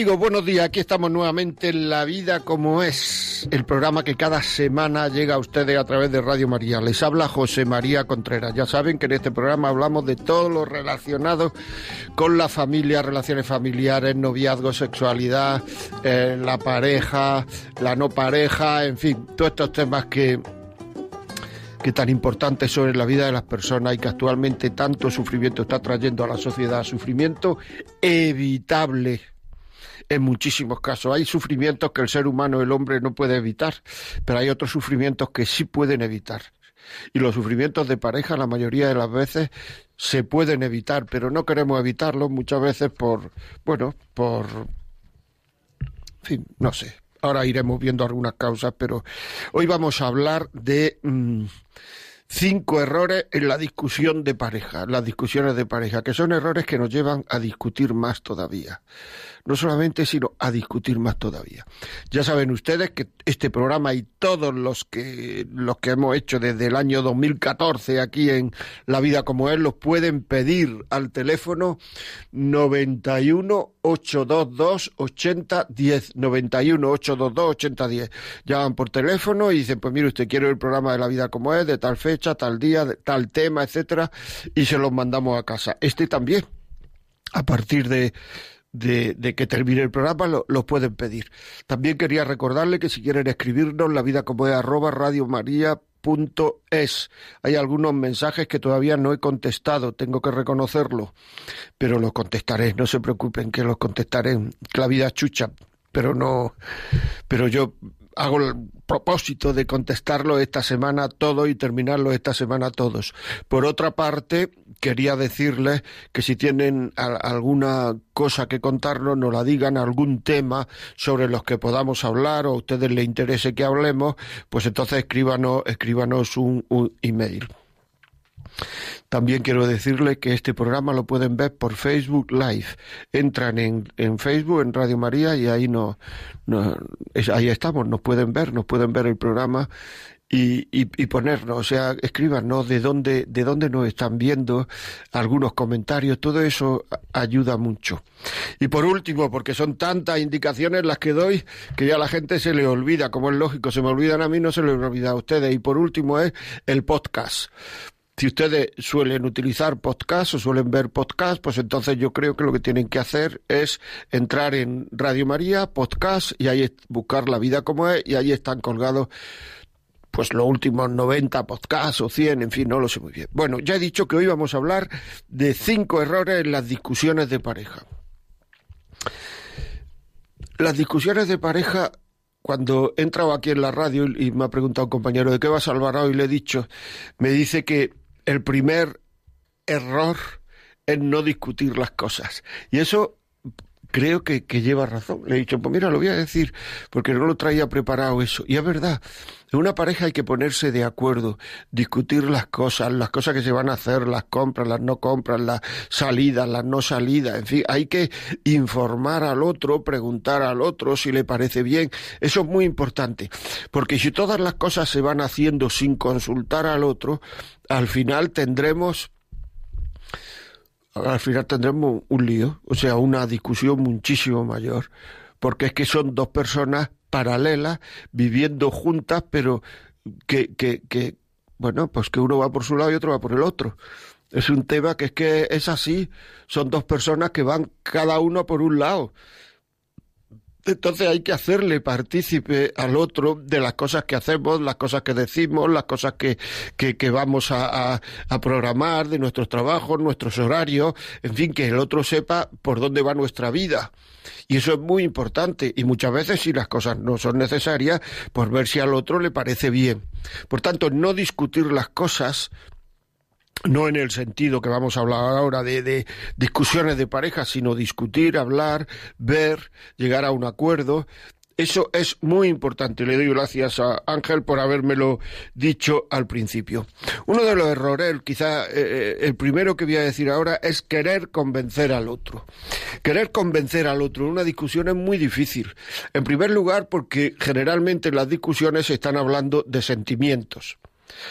Amigos, buenos días. Aquí estamos nuevamente en La Vida como es, el programa que cada semana llega a ustedes a través de Radio María. Les habla José María Contreras. Ya saben que en este programa hablamos de todo lo relacionado con la familia, relaciones familiares, noviazgo, sexualidad, eh, la pareja, la no pareja, en fin, todos estos temas que que tan importantes son en la vida de las personas y que actualmente tanto sufrimiento está trayendo a la sociedad, sufrimiento evitable en muchísimos casos. Hay sufrimientos que el ser humano, el hombre, no puede evitar, pero hay otros sufrimientos que sí pueden evitar. Y los sufrimientos de pareja, la mayoría de las veces, se pueden evitar, pero no queremos evitarlos muchas veces por, bueno, por, en fin, no sé. Ahora iremos viendo algunas causas, pero hoy vamos a hablar de mm, cinco errores en la discusión de pareja, las discusiones de pareja, que son errores que nos llevan a discutir más todavía no solamente, sino a discutir más todavía. Ya saben ustedes que este programa y todos los que, los que hemos hecho desde el año 2014 aquí en La Vida como es, los pueden pedir al teléfono 91 822 8010 91 822 8010 llaman por teléfono y dicen pues mire usted quiero el programa de la vida como es de tal fecha tal día de tal tema etcétera y se los mandamos a casa. Este también a partir de de, que termine el programa lo, lo, pueden pedir. También quería recordarle que si quieren escribirnos, la vida como es arroba es. Hay algunos mensajes que todavía no he contestado, tengo que reconocerlo, pero los contestaré, no se preocupen que los contestaré. La vida chucha, pero no, pero yo hago el propósito de contestarlo esta semana todo y terminarlo esta semana todos. Por otra parte, quería decirles que si tienen alguna cosa que contarnos, nos la digan, algún tema sobre los que podamos hablar o a ustedes les interese que hablemos, pues entonces escríbanos, escríbanos un, un email. También quiero decirle que este programa lo pueden ver por Facebook Live. Entran en, en Facebook, en Radio María, y ahí no, ahí estamos, nos pueden ver, nos pueden ver el programa y, y, y, ponernos, o sea, escríbanos de dónde, de dónde nos están viendo, algunos comentarios, todo eso ayuda mucho. Y por último, porque son tantas indicaciones las que doy que ya la gente se le olvida, como es lógico, se me olvidan a mí, no se les olvida a ustedes. Y por último es el podcast. Si ustedes suelen utilizar podcast o suelen ver podcast, pues entonces yo creo que lo que tienen que hacer es entrar en Radio María, podcast, y ahí buscar la vida como es, y ahí están colgados pues los últimos 90 podcasts o 100, en fin, no lo sé muy bien. Bueno, ya he dicho que hoy vamos a hablar de cinco errores en las discusiones de pareja. Las discusiones de pareja cuando he entrado aquí en la radio y me ha preguntado un compañero de qué va a salvar hoy, le he dicho, me dice que el primer error es no discutir las cosas. Y eso creo que, lleva razón. Le he dicho, pues mira, lo voy a decir, porque no lo traía preparado eso. Y es verdad, en una pareja hay que ponerse de acuerdo, discutir las cosas, las cosas que se van a hacer, las compras, las no compras, las salidas, las no salidas, en fin, hay que informar al otro, preguntar al otro si le parece bien. Eso es muy importante, porque si todas las cosas se van haciendo sin consultar al otro, al final tendremos al final tendremos un lío, o sea, una discusión muchísimo mayor, porque es que son dos personas paralelas viviendo juntas, pero que, que, que, bueno, pues que uno va por su lado y otro va por el otro. Es un tema que es que es así, son dos personas que van cada uno por un lado. Entonces hay que hacerle partícipe al otro de las cosas que hacemos, las cosas que decimos, las cosas que, que, vamos a, a, programar, de nuestros trabajos, nuestros horarios, en fin, que el otro sepa por dónde va nuestra vida. Y eso es muy importante. Y muchas veces, si las cosas no son necesarias, por ver si al otro le parece bien. Por tanto, no discutir las cosas no en el sentido que vamos a hablar ahora de, discusiones de pareja, sino discutir, hablar, ver, llegar a un acuerdo. Eso es muy importante. Le doy gracias a Ángel por habérmelo dicho al principio. Uno de los errores, quizá eh, eh, el primero que voy a decir ahora, es querer convencer al otro. Querer convencer al otro en una discusión es muy difícil. En primer lugar, porque generalmente en las discusiones se están hablando de sentimientos.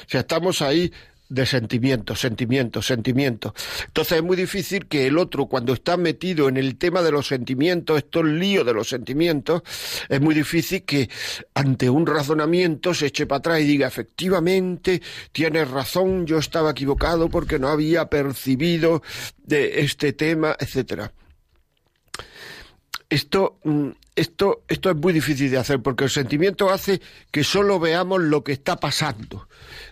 O sea, estamos ahí de sentimientos, sentimientos, sentimientos. Entonces es muy difícil que el otro, cuando está metido en el tema de los sentimientos, estos líos de los sentimientos, es muy difícil que ante un razonamiento se eche para atrás y diga, efectivamente, tienes razón, yo estaba equivocado porque no había percibido de este tema, etcétera. Esto mm, esto, esto es muy difícil de hacer porque el sentimiento hace que solo veamos lo que está pasando.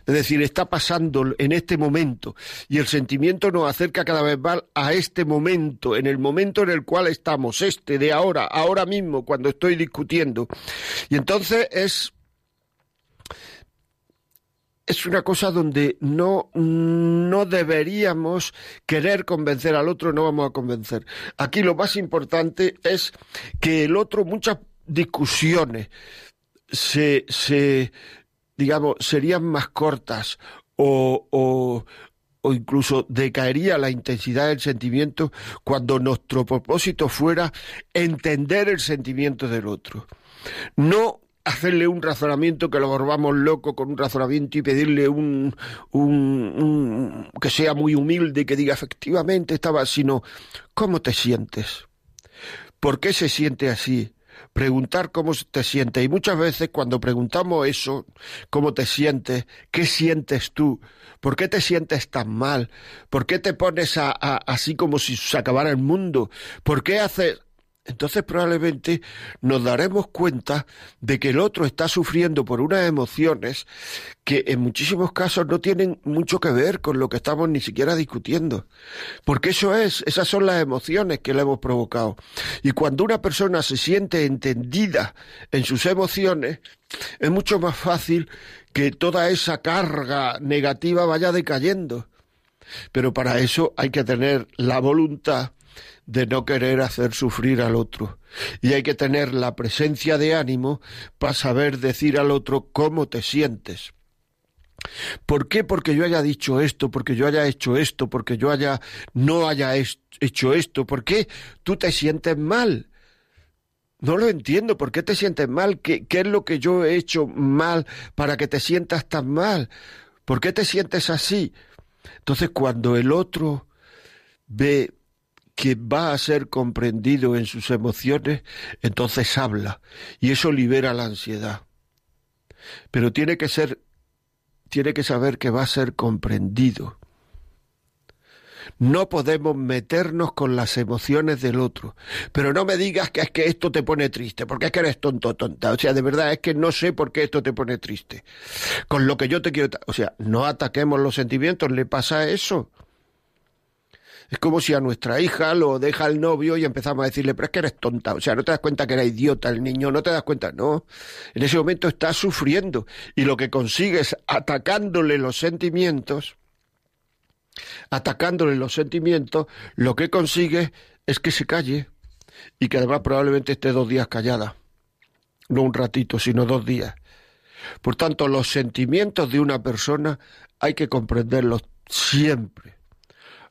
Es decir, está pasando en este momento y el sentimiento nos acerca cada vez más a este momento, en el momento en el cual estamos, este de ahora, ahora mismo, cuando estoy discutiendo. Y entonces es es una cosa donde no, no deberíamos querer convencer al otro, no vamos a convencer. Aquí lo más importante es que el otro, muchas discusiones se, se digamos, serían más cortas o, o, o incluso decaería la intensidad del sentimiento cuando nuestro propósito fuera entender el sentimiento del otro. No hacerle un razonamiento que lo volvamos loco con un razonamiento y pedirle un, que sea muy humilde que diga efectivamente estaba, sino ¿cómo te sientes? ¿Por qué se siente así? Preguntar cómo te sientes. Y muchas veces cuando preguntamos eso, ¿cómo te sientes? ¿Qué sientes tú? ¿Por qué te sientes tan mal? ¿Por qué te pones a, así como si se acabara el mundo? ¿Por qué haces entonces probablemente nos daremos cuenta de que el otro está sufriendo por unas emociones que en muchísimos casos no tienen mucho que ver con lo que estamos ni siquiera discutiendo. Porque eso es, esas son las emociones que le hemos provocado. Y cuando una persona se siente entendida en sus emociones, es mucho más fácil que toda esa carga negativa vaya decayendo. Pero para eso hay que tener la voluntad de no querer hacer sufrir al otro. Y hay que tener la presencia de ánimo para saber decir al otro cómo te sientes. ¿Por qué? Porque yo haya dicho esto, porque yo haya hecho esto, porque yo haya no haya hecho esto. ¿Por qué tú te sientes mal? No lo entiendo. ¿Por qué te sientes mal? ¿Qué, ¿Qué es lo que yo he hecho mal para que te sientas tan mal? ¿Por qué te sientes así? Entonces, cuando el otro ve que va a ser comprendido en sus emociones, entonces habla y eso libera la ansiedad. Pero tiene que ser tiene que saber que va a ser comprendido. No podemos meternos con las emociones del otro. Pero no me digas que es que esto te pone triste, porque es que eres tonto, tonta. O sea, de verdad es que no sé por qué esto te pone triste. Con lo que yo te quiero... O sea, no ataquemos los sentimientos, le pasa eso. Es como si a nuestra hija lo deja el novio y empezamos a decirle, pero es que eres tonta, o sea, no te das cuenta que era idiota el niño, no te das cuenta, no. En ese momento está sufriendo y lo que consigues atacándole los sentimientos, atacándole los sentimientos, lo que consigue es que se calle y que además probablemente esté dos días callada. No un ratito, sino dos días. Por tanto, los sentimientos de una persona hay que comprenderlos siempre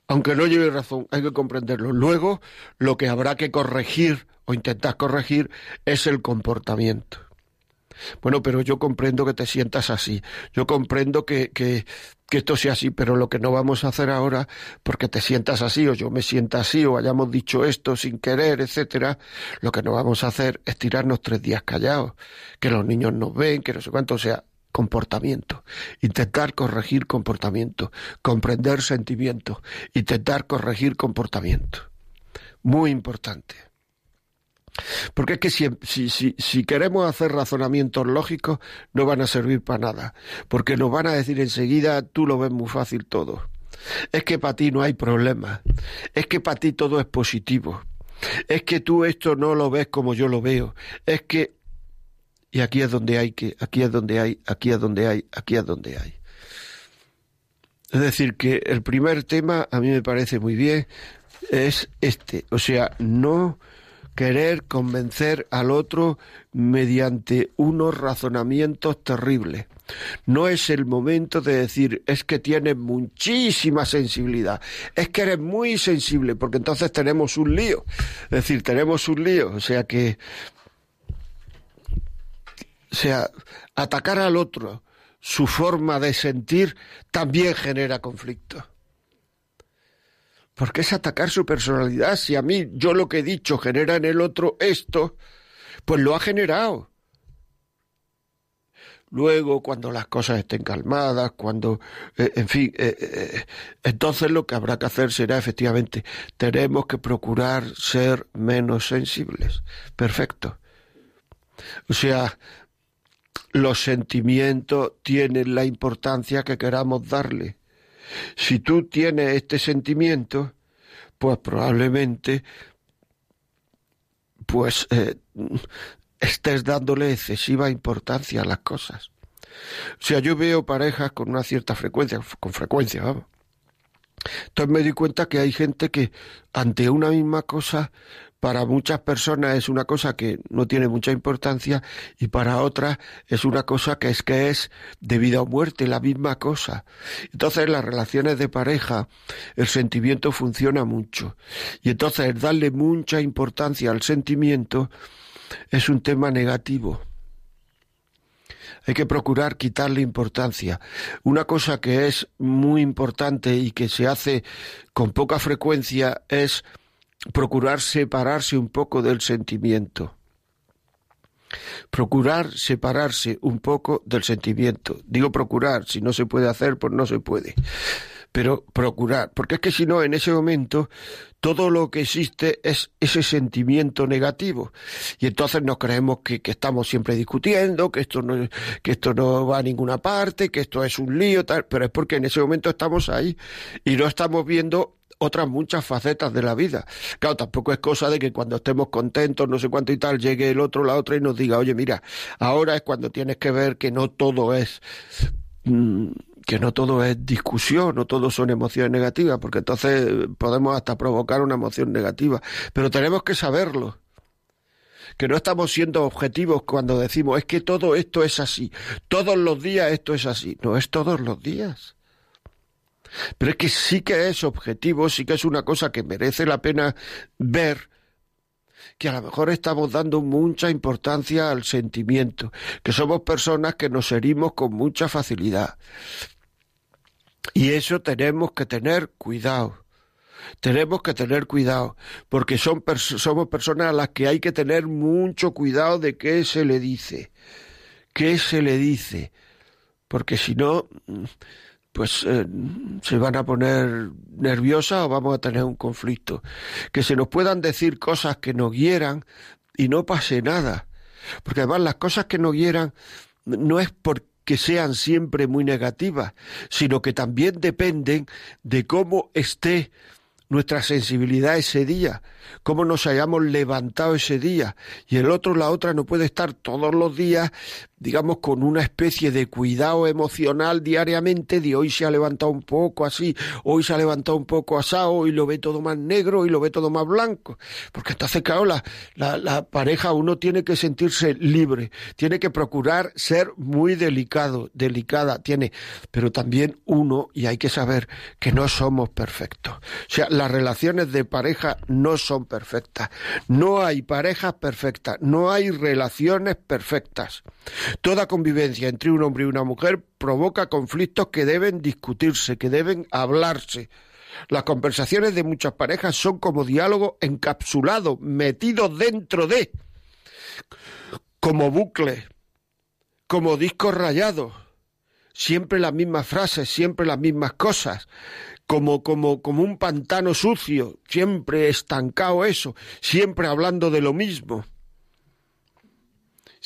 aunque no lleve razón, hay que comprenderlo. Luego, lo que habrá que corregir o intentar corregir es el comportamiento. Bueno, pero yo comprendo que te sientas así. Yo comprendo que, que, esto sea así, pero lo que no vamos a hacer ahora, porque te sientas así, o yo me sienta así, o hayamos dicho esto sin querer, etcétera, lo que no vamos a hacer es tirarnos tres días callados, que los niños nos ven, que no sé cuánto, o sea, comportamiento, intentar corregir comportamiento, comprender sentimiento, intentar corregir comportamiento. Muy importante. Porque es que si, si, si, queremos hacer razonamientos lógicos, no van a servir para nada. Porque nos van a decir enseguida, tú lo ves muy fácil todo. Es que para ti no hay problema. Es que para ti todo es positivo. Es que tú esto no lo ves como yo lo veo. Es que y aquí es donde hay que, aquí es donde hay, aquí es donde hay, aquí es donde hay. Es decir, que el primer tema a mí me parece muy bien, es este, o sea, no querer convencer al otro mediante unos razonamientos terribles. No es el momento de decir, es que tienes muchísima sensibilidad, es que eres muy sensible, porque entonces tenemos un lío. Es decir, tenemos un lío, o sea que sea, atacar al otro, su forma de sentir, también genera conflicto. Porque es atacar su personalidad. Si a mí yo lo que he dicho genera en el otro esto, pues lo ha generado. Luego, cuando las cosas estén calmadas, cuando, eh, en fin, eh, eh, entonces lo que habrá que hacer será efectivamente, tenemos que procurar ser menos sensibles. Perfecto. O sea, los sentimientos tienen la importancia que queramos darle. Si tú tienes este sentimiento, pues probablemente pues eh, estés dándole excesiva importancia a las cosas. O sea, yo veo parejas con una cierta frecuencia, con frecuencia, vamos. Entonces me di cuenta que hay gente que ante una misma cosa para muchas personas es una cosa que no tiene mucha importancia y para otras es una cosa que es que es de vida o muerte, la misma cosa. Entonces en las relaciones de pareja el sentimiento funciona mucho y entonces darle mucha importancia al sentimiento es un tema negativo. Hay que procurar quitarle importancia. Una cosa que es muy importante y que se hace con poca frecuencia es procurar separarse un poco del sentimiento. Procurar separarse un poco del sentimiento. Digo procurar, si no se puede hacer, pues no se puede. Pero procurar, porque es que si no, en ese momento todo lo que existe es ese sentimiento negativo. Y entonces nos creemos que, que estamos siempre discutiendo, que esto, no, que esto no va a ninguna parte, que esto es un lío, tal, pero es porque en ese momento estamos ahí y no estamos viendo otras muchas facetas de la vida. Claro, tampoco es cosa de que cuando estemos contentos, no sé cuánto y tal, llegue el otro, la otra y nos diga, oye, mira, ahora es cuando tienes que ver que no todo es mm, que no todo es discusión, no todo son emociones negativas, porque entonces podemos hasta provocar una emoción negativa. Pero tenemos que saberlo. Que no estamos siendo objetivos cuando decimos es que todo esto es así, todos los días esto es así. No es todos los días. Pero es que sí que es objetivo, sí que es una cosa que merece la pena ver que a lo mejor estamos dando mucha importancia al sentimiento, que somos personas que nos herimos con mucha facilidad. Y eso tenemos que tener cuidado. Tenemos que tener cuidado, porque son somos personas a las que hay que tener mucho cuidado de qué se le dice, qué se le dice, porque si no, pues eh, se van a poner nerviosas o vamos a tener un conflicto. Que se nos puedan decir cosas que nos hieran y no pase nada. Porque además las cosas que nos hieran no es porque sean siempre muy negativas, sino que también dependen de cómo esté nuestra sensibilidad ese día, cómo nos hayamos levantado ese día. Y el otro, la otra, no puede estar todos los días digamos, con una especie de cuidado emocional diariamente de hoy se ha levantado un poco así, hoy se ha levantado un poco asado, y lo ve todo más negro y lo ve todo más blanco. Porque entonces, claro, la, la, la pareja uno tiene que sentirse libre, tiene que procurar ser muy delicado, delicada, tiene, pero también uno, y hay que saber que no somos perfectos. O sea, las relaciones de pareja no son perfectas. No hay parejas perfectas, no hay relaciones perfectas. Toda convivencia entre un hombre y una mujer provoca conflictos que deben discutirse, que deben hablarse. Las conversaciones de muchas parejas son como diálogo encapsulado, metido dentro de, como bucle, como discos rayados, siempre las mismas frases, siempre las mismas cosas, como, como, como un pantano sucio, siempre estancado eso, siempre hablando de lo mismo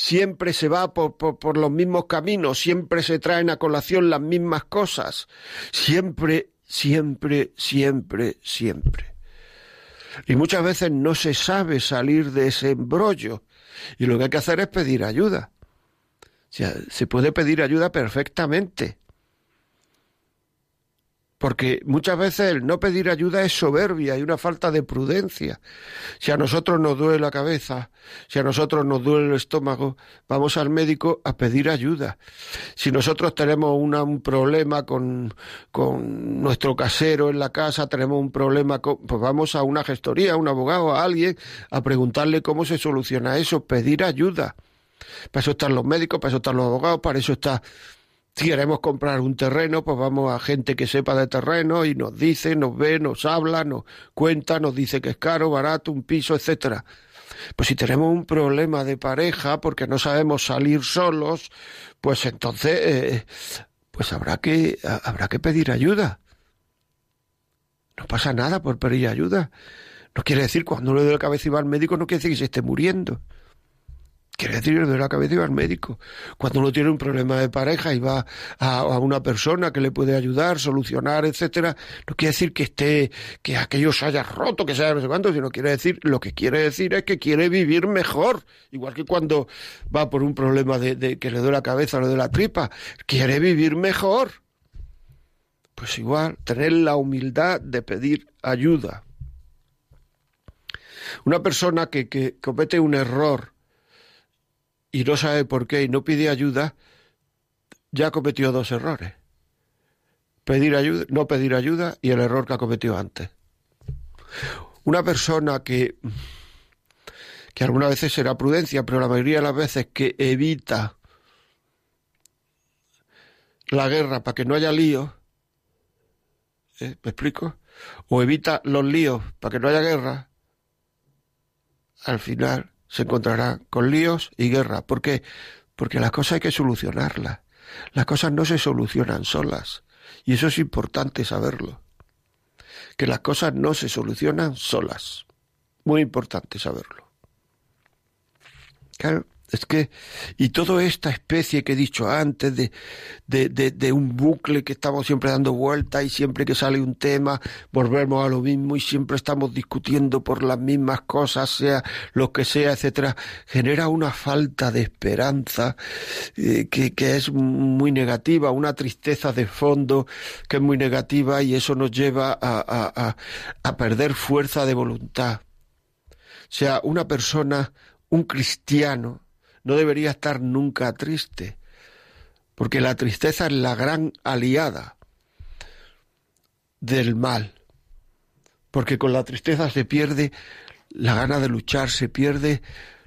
siempre se va por, por, los mismos caminos, siempre se traen a colación las mismas cosas, siempre, siempre, siempre, siempre. Y muchas veces no se sabe salir de ese embrollo y lo que hay que hacer es pedir ayuda. O sea, se puede pedir ayuda perfectamente. Porque muchas veces el no pedir ayuda es soberbia y una falta de prudencia. Si a nosotros nos duele la cabeza, si a nosotros nos duele el estómago, vamos al médico a pedir ayuda. Si nosotros tenemos un problema con, con nuestro casero en la casa, tenemos un problema, con, pues vamos a una gestoría, a un abogado, a alguien, a preguntarle cómo se soluciona eso, pedir ayuda. Para eso están los médicos, para eso están los abogados, para eso está si queremos comprar un terreno, pues vamos a gente que sepa de terreno y nos dice, nos ve, nos habla, nos cuenta, nos dice que es caro, barato, un piso, etcétera. Pues si tenemos un problema de pareja porque no sabemos salir solos, pues entonces eh, pues habrá que habrá que pedir ayuda. No pasa nada por pedir ayuda. No quiere decir cuando le duele la cabeza y va al médico no quiere decir que se esté muriendo. Quiere decir de la cabeza y va al médico. Cuando uno tiene un problema de pareja y va a, una persona que le puede ayudar, solucionar, etcétera, no quiere decir que esté, que aquello se haya roto, que se haya no sé cuánto, sino quiere decir, lo que quiere decir es que quiere vivir mejor. Igual que cuando va por un problema de, que le duele la cabeza o le duele la tripa, quiere vivir mejor. Pues igual, tener la humildad de pedir ayuda. Una persona que comete un error, y no sabe por qué y no pide ayuda, ya cometió dos errores. Pedir ayuda, no pedir ayuda y el error que ha cometido antes. Una persona que, que algunas veces será prudencia, pero la mayoría de las veces que evita la guerra para que no haya líos, ¿eh? ¿me explico? O evita los líos para que no haya guerra, al final se encontrará con líos y guerra. ¿Por qué? Porque las cosas hay que solucionarlas. Las cosas no se solucionan solas. Y eso es importante saberlo. Que las cosas no se solucionan solas. Muy importante saberlo. Claro, es que, y toda esta especie que he dicho antes de, de, de, un bucle que estamos siempre dando vueltas y siempre que sale un tema volvemos a lo mismo y siempre estamos discutiendo por las mismas cosas, sea lo que sea, etcétera, genera una falta de esperanza eh, que, que es muy negativa, una tristeza de fondo que es muy negativa y eso nos lleva a, a, a, a perder fuerza de voluntad. O sea, una persona, un cristiano, no debería estar nunca triste, porque la tristeza es la gran aliada del mal, porque con la tristeza se pierde la gana de luchar, se pierde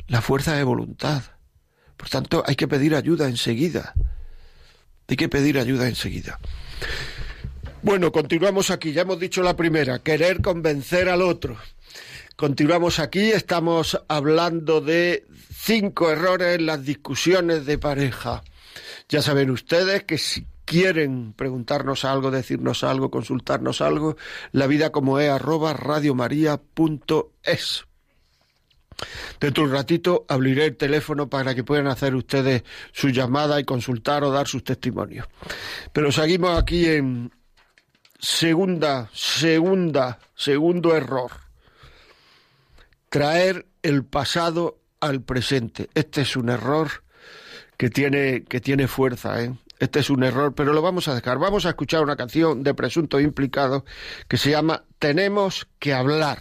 la fuerza de voluntad. Por tanto, hay que pedir ayuda enseguida. Hay que pedir ayuda enseguida. Bueno, continuamos aquí. Ya hemos dicho la primera, querer convencer al otro. Continuamos aquí, estamos hablando de cinco errores en las discusiones de pareja. Ya saben ustedes que si quieren preguntarnos algo, decirnos algo, consultarnos algo, la vida como es arroba radiomaria.es. Dentro de un ratito abriré el teléfono para que puedan hacer ustedes su llamada y consultar o dar sus testimonios. Pero seguimos aquí en segunda, segunda, segundo error traer el pasado al presente. Este es un error que tiene, que tiene fuerza, ¿eh? Este es un error, pero lo vamos a dejar. Vamos a escuchar una canción de Presunto Implicado que se llama Tenemos que hablar.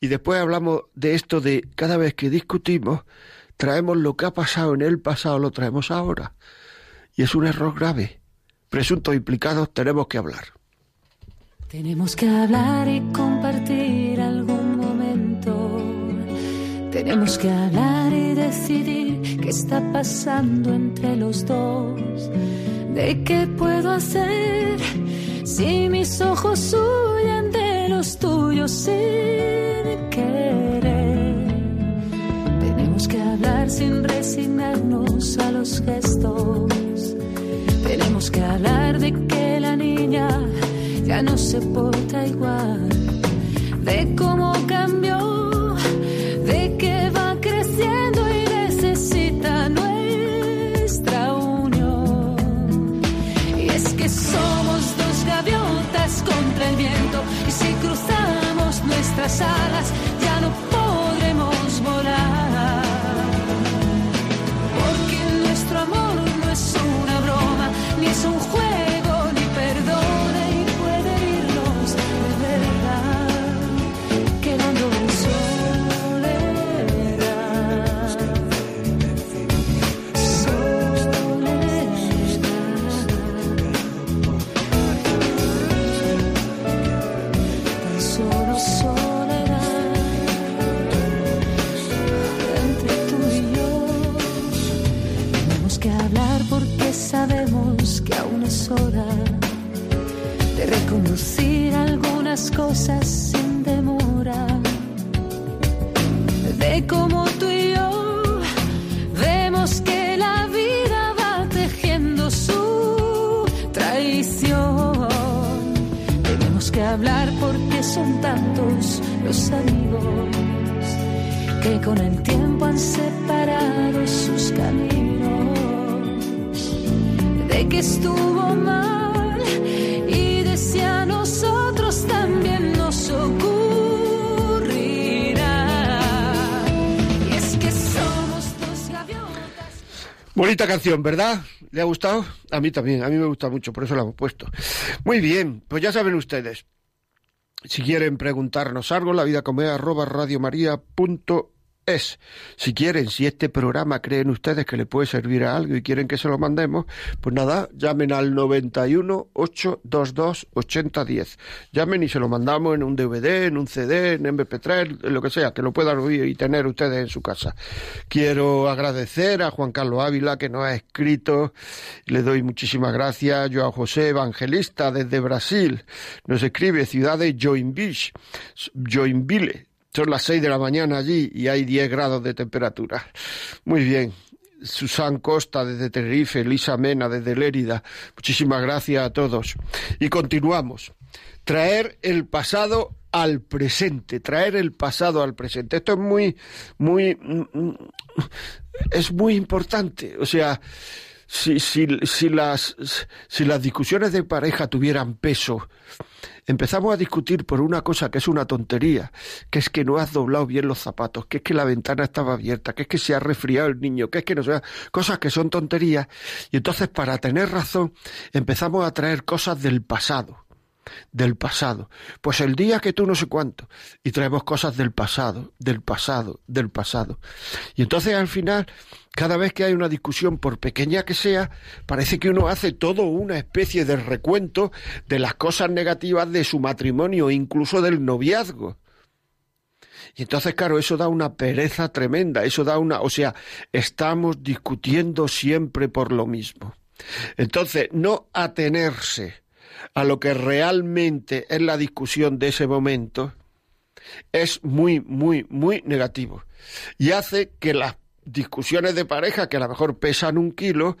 Y después hablamos de esto de cada vez que discutimos, traemos lo que ha pasado en el pasado, lo traemos ahora. Y es un error grave. Presuntos implicados, tenemos que hablar. Tenemos que hablar y compartir Tenemos que hablar y decidir qué está pasando entre los dos. ¿De qué puedo hacer si mis ojos huyen de los tuyos sin querer? Tenemos que hablar sin resignarnos a los gestos. Tenemos que hablar de que la niña ya no se porta igual, de cómo cambió, nuestras alas ya no Bonita canción, ¿verdad? ¿Le ha gustado? A mí también, a mí me gusta mucho, por eso la hemos puesto. Muy bien, pues ya saben ustedes. Si quieren preguntarnos algo, la vida es, arroba radiomaria.es. Si quieren, si este programa creen ustedes que le puede servir a algo y quieren que se lo mandemos, pues nada, llamen al 91 822 8010. Llamen y se lo mandamos en un DVD, en un CD, en MP3, en lo que sea, que lo puedan oír y tener ustedes en su casa. Quiero agradecer a Juan Carlos Ávila que nos ha escrito, le doy muchísimas gracias, yo a José Evangelista desde Brasil, nos escribe ciudad de Joinville, son las seis de la mañana allí y hay 10 grados de temperatura. Muy bien. Susan Costa desde Tenerife, Elisa Mena desde Lérida. Muchísimas gracias a todos. Y continuamos. Traer el pasado al presente, traer el pasado al presente. Esto es muy, muy, es muy importante. O sea, si, si, si, las, si las discusiones de pareja tuvieran peso, empezamos a discutir por una cosa que es una tontería, que es que no has doblado bien los zapatos, que es que la ventana estaba abierta, que es que se ha resfriado el niño, que es que no sea, cosas que son tonterías, y entonces para tener razón empezamos a traer cosas del pasado del pasado. Pues el día que tú no sé cuánto, y traemos cosas del pasado, del pasado, del pasado. Y entonces al final, cada vez que hay una discusión, por pequeña que sea, parece que uno hace todo una especie de recuento de las cosas negativas de su matrimonio, incluso del noviazgo. Y entonces, claro, eso da una pereza tremenda, eso da una, o sea, estamos discutiendo siempre por lo mismo. Entonces, no atenerse a lo que realmente es la discusión de ese momento, es muy, muy, muy negativo. Y hace que las discusiones de pareja que a lo mejor pesan un kilo,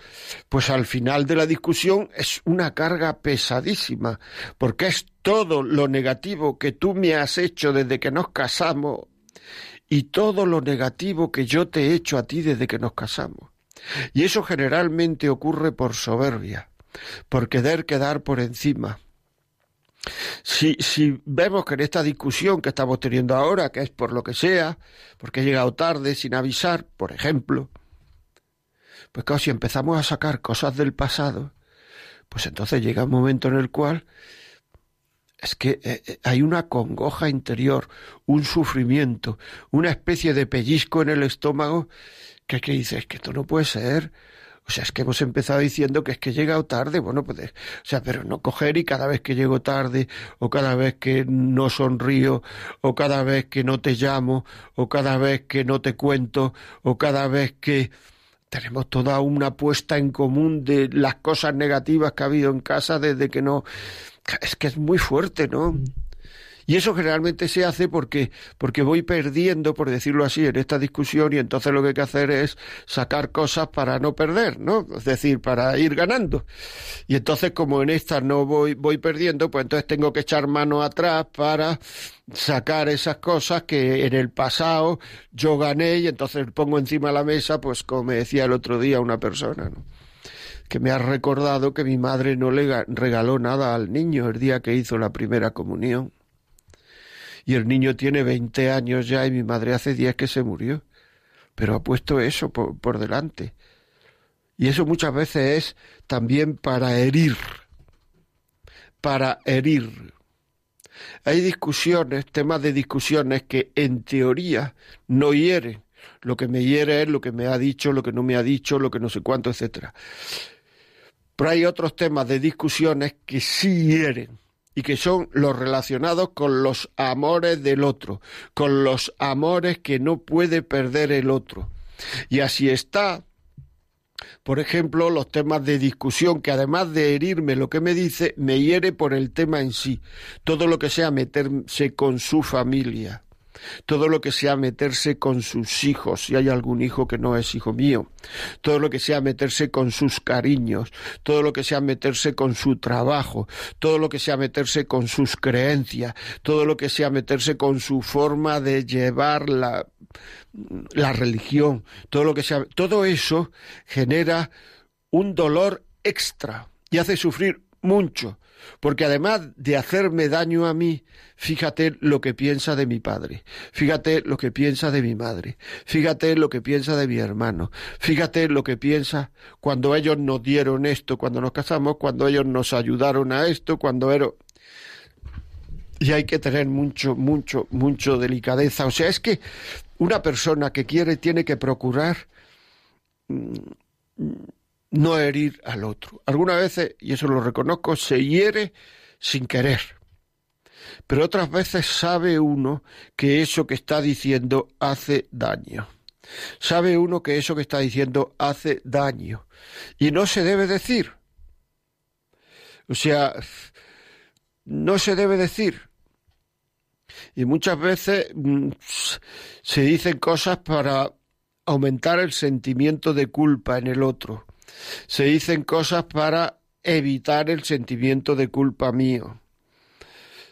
pues al final de la discusión es una carga pesadísima, porque es todo lo negativo que tú me has hecho desde que nos casamos y todo lo negativo que yo te he hecho a ti desde que nos casamos. Y eso generalmente ocurre por soberbia por querer quedar por encima. Si, si vemos que en esta discusión que estamos teniendo ahora, que es por lo que sea, porque he llegado tarde sin avisar, por ejemplo, pues claro, si empezamos a sacar cosas del pasado, pues entonces llega un momento en el cual es que eh, eh, hay una congoja interior, un sufrimiento, una especie de pellizco en el estómago que, que dices que esto no puede ser, o sea, es que hemos empezado diciendo que es que he llegado tarde, bueno, pues, o sea, pero no coger y cada vez que llego tarde, o cada vez que no sonrío, o cada vez que no te llamo, o cada vez que no te cuento, o cada vez que tenemos toda una puesta en común de las cosas negativas que ha habido en casa desde que no, es que es muy fuerte, ¿no? Y eso generalmente se hace porque, porque voy perdiendo, por decirlo así, en esta discusión y entonces lo que hay que hacer es sacar cosas para no perder, ¿no? Es decir, para ir ganando. Y entonces como en esta no voy, voy perdiendo, pues entonces tengo que echar mano atrás para sacar esas cosas que en el pasado yo gané y entonces pongo encima de la mesa, pues como me decía el otro día una persona, ¿no? que me ha recordado que mi madre no le regaló nada al niño el día que hizo la primera comunión y el niño tiene 20 años ya y mi madre hace días que se murió. Pero ha puesto eso por, por delante. Y eso muchas veces es también para herir, para herir. Hay discusiones, temas de discusiones que en teoría no hieren. Lo que me hiere es lo que me ha dicho, lo que no me ha dicho, lo que no sé cuánto, etcétera. Pero hay otros temas de discusiones que sí hieren y que son los relacionados con los amores del otro, con los amores que no puede perder el otro. Y así está por ejemplo, los temas de discusión, que además de herirme lo que me dice, me hiere por el tema en sí. Todo lo que sea meterse con su familia todo lo que sea meterse con sus hijos, si hay algún hijo que no es hijo mío, todo lo que sea meterse con sus cariños, todo lo que sea meterse con su trabajo, todo lo que sea meterse con sus creencias, todo lo que sea meterse con su forma de llevar la, la religión, todo lo que sea, todo eso genera un dolor extra y hace sufrir mucho porque además de hacerme daño a mí, fíjate lo que piensa de mi padre, fíjate lo que piensa de mi madre, fíjate lo que piensa de mi hermano, fíjate lo que piensa cuando ellos nos dieron esto, cuando nos casamos, cuando ellos nos ayudaron a esto, cuando era... Y hay que tener mucho, mucho, mucho delicadeza. O sea, es que una persona que quiere tiene que procurar mm, no herir al otro. Algunas veces, y eso lo reconozco, se hiere sin querer. Pero otras veces sabe uno que eso que está diciendo hace daño. Sabe uno que eso que está diciendo hace daño. Y no se debe decir. O sea, no se debe decir. Y muchas veces mm, se dicen cosas para aumentar el sentimiento de culpa en el otro se dicen cosas para evitar el sentimiento de culpa mío.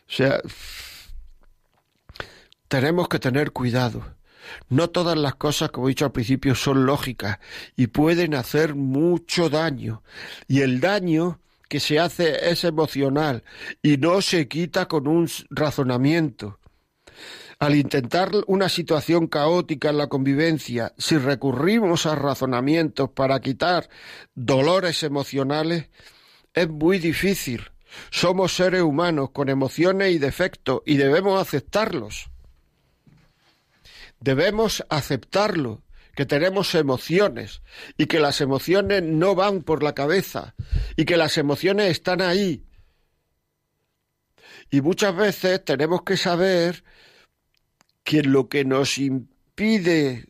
O sea, tenemos que tener cuidado. No todas las cosas, como he dicho al principio, son lógicas y pueden hacer mucho daño. Y el daño que se hace es emocional y no se quita con un razonamiento. Al intentar una situación caótica en la convivencia, si recurrimos a razonamientos para quitar dolores emocionales, es muy difícil. Somos seres humanos con emociones y defectos y debemos aceptarlos. Debemos aceptarlo, que tenemos emociones y que las emociones no van por la cabeza y que las emociones están ahí. Y muchas veces tenemos que saber que lo que nos impide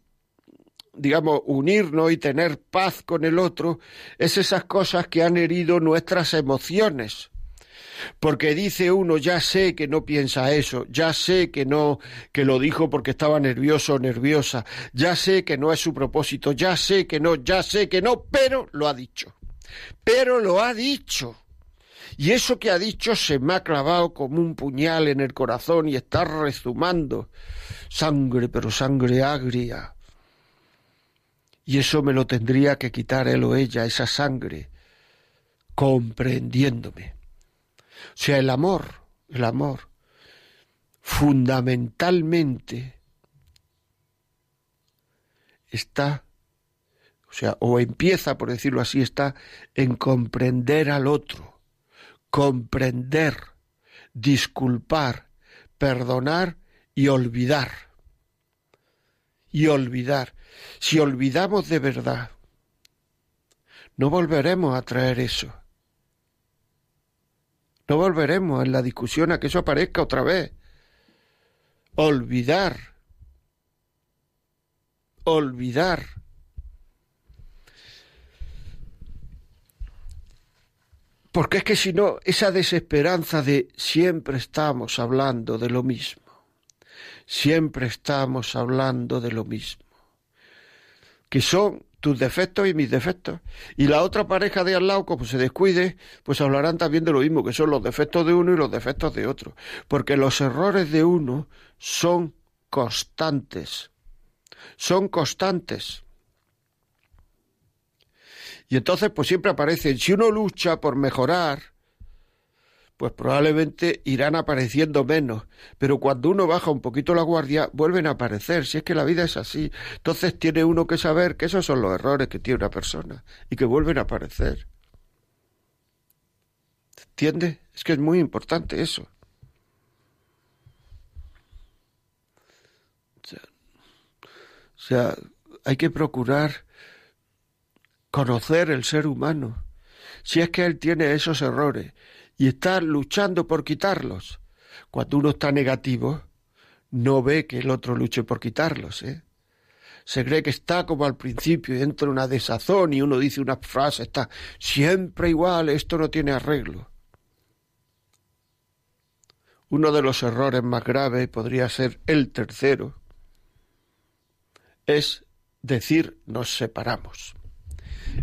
digamos, unirnos y tener paz con el otro, es esas cosas que han herido nuestras emociones. Porque dice uno, ya sé que no piensa eso, ya sé que no, que lo dijo porque estaba nervioso o nerviosa, ya sé que no es su propósito, ya sé que no, ya sé que no, pero lo ha dicho. Pero lo ha dicho. Y eso que ha dicho se me ha clavado como un puñal en el corazón y está rezumando. Sangre, pero sangre agria. Y eso me lo tendría que quitar él o ella, esa sangre, comprendiéndome. O sea, el amor, el amor, fundamentalmente está, o sea, o empieza, por decirlo así, está en comprender al otro comprender, disculpar, perdonar y olvidar. Y olvidar. Si olvidamos de verdad, no volveremos a traer eso. No volveremos en la discusión a que eso aparezca otra vez. Olvidar. Olvidar. Porque es que si no, esa desesperanza de siempre estamos hablando de lo mismo, siempre estamos hablando de lo mismo, que son tus defectos y mis defectos. Y la otra pareja de al lado, como se descuide, pues hablarán también de lo mismo, que son los defectos de uno y los defectos de otro. Porque los errores de uno son constantes. Son constantes. Y entonces pues siempre aparecen, si uno lucha por mejorar, pues probablemente irán apareciendo menos, pero cuando uno baja un poquito la guardia, vuelven a aparecer, si es que la vida es así. Entonces tiene uno que saber que esos son los errores que tiene una persona y que vuelven a aparecer. ¿Entiendes? Es que es muy importante eso. o sea hay que procurar conocer el ser humano, si es que él tiene esos errores y está luchando por quitarlos. Cuando uno está negativo, no ve que el otro luche por quitarlos, ¿eh? se cree que está como al principio y entra una desazón y uno dice una frase, está siempre igual, esto no tiene arreglo. Uno de los errores más graves, podría ser el tercero, es decir nos separamos.